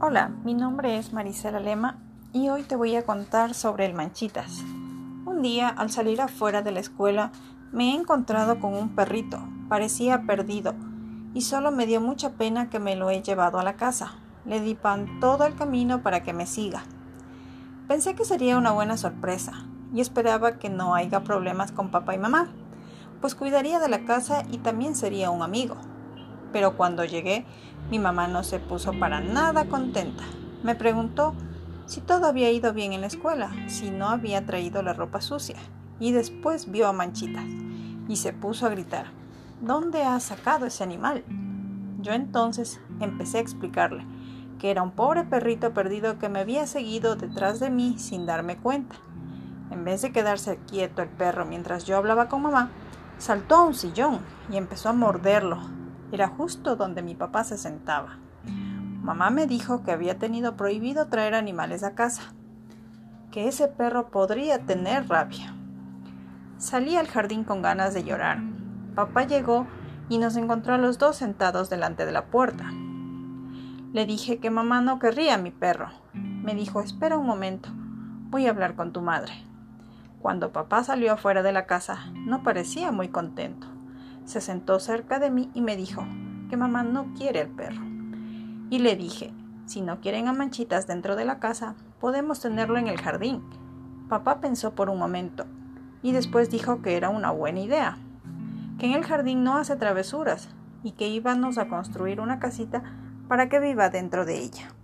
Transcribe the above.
Hola, mi nombre es Marisela Lema y hoy te voy a contar sobre el manchitas. Un día, al salir afuera de la escuela, me he encontrado con un perrito. Parecía perdido y solo me dio mucha pena que me lo he llevado a la casa. Le di pan todo el camino para que me siga. Pensé que sería una buena sorpresa y esperaba que no haya problemas con papá y mamá, pues cuidaría de la casa y también sería un amigo pero cuando llegué mi mamá no se puso para nada contenta. Me preguntó si todo había ido bien en la escuela, si no había traído la ropa sucia, y después vio a Manchitas y se puso a gritar, ¿dónde has sacado ese animal? Yo entonces empecé a explicarle que era un pobre perrito perdido que me había seguido detrás de mí sin darme cuenta. En vez de quedarse quieto el perro mientras yo hablaba con mamá, saltó a un sillón y empezó a morderlo, era justo donde mi papá se sentaba. Mamá me dijo que había tenido prohibido traer animales a casa, que ese perro podría tener rabia. Salí al jardín con ganas de llorar. Papá llegó y nos encontró a los dos sentados delante de la puerta. Le dije que mamá no querría a mi perro. Me dijo, espera un momento, voy a hablar con tu madre. Cuando papá salió afuera de la casa, no parecía muy contento. Se sentó cerca de mí y me dijo que mamá no quiere el perro. Y le dije, si no quieren a manchitas dentro de la casa, podemos tenerlo en el jardín. Papá pensó por un momento y después dijo que era una buena idea, que en el jardín no hace travesuras y que íbamos a construir una casita para que viva dentro de ella.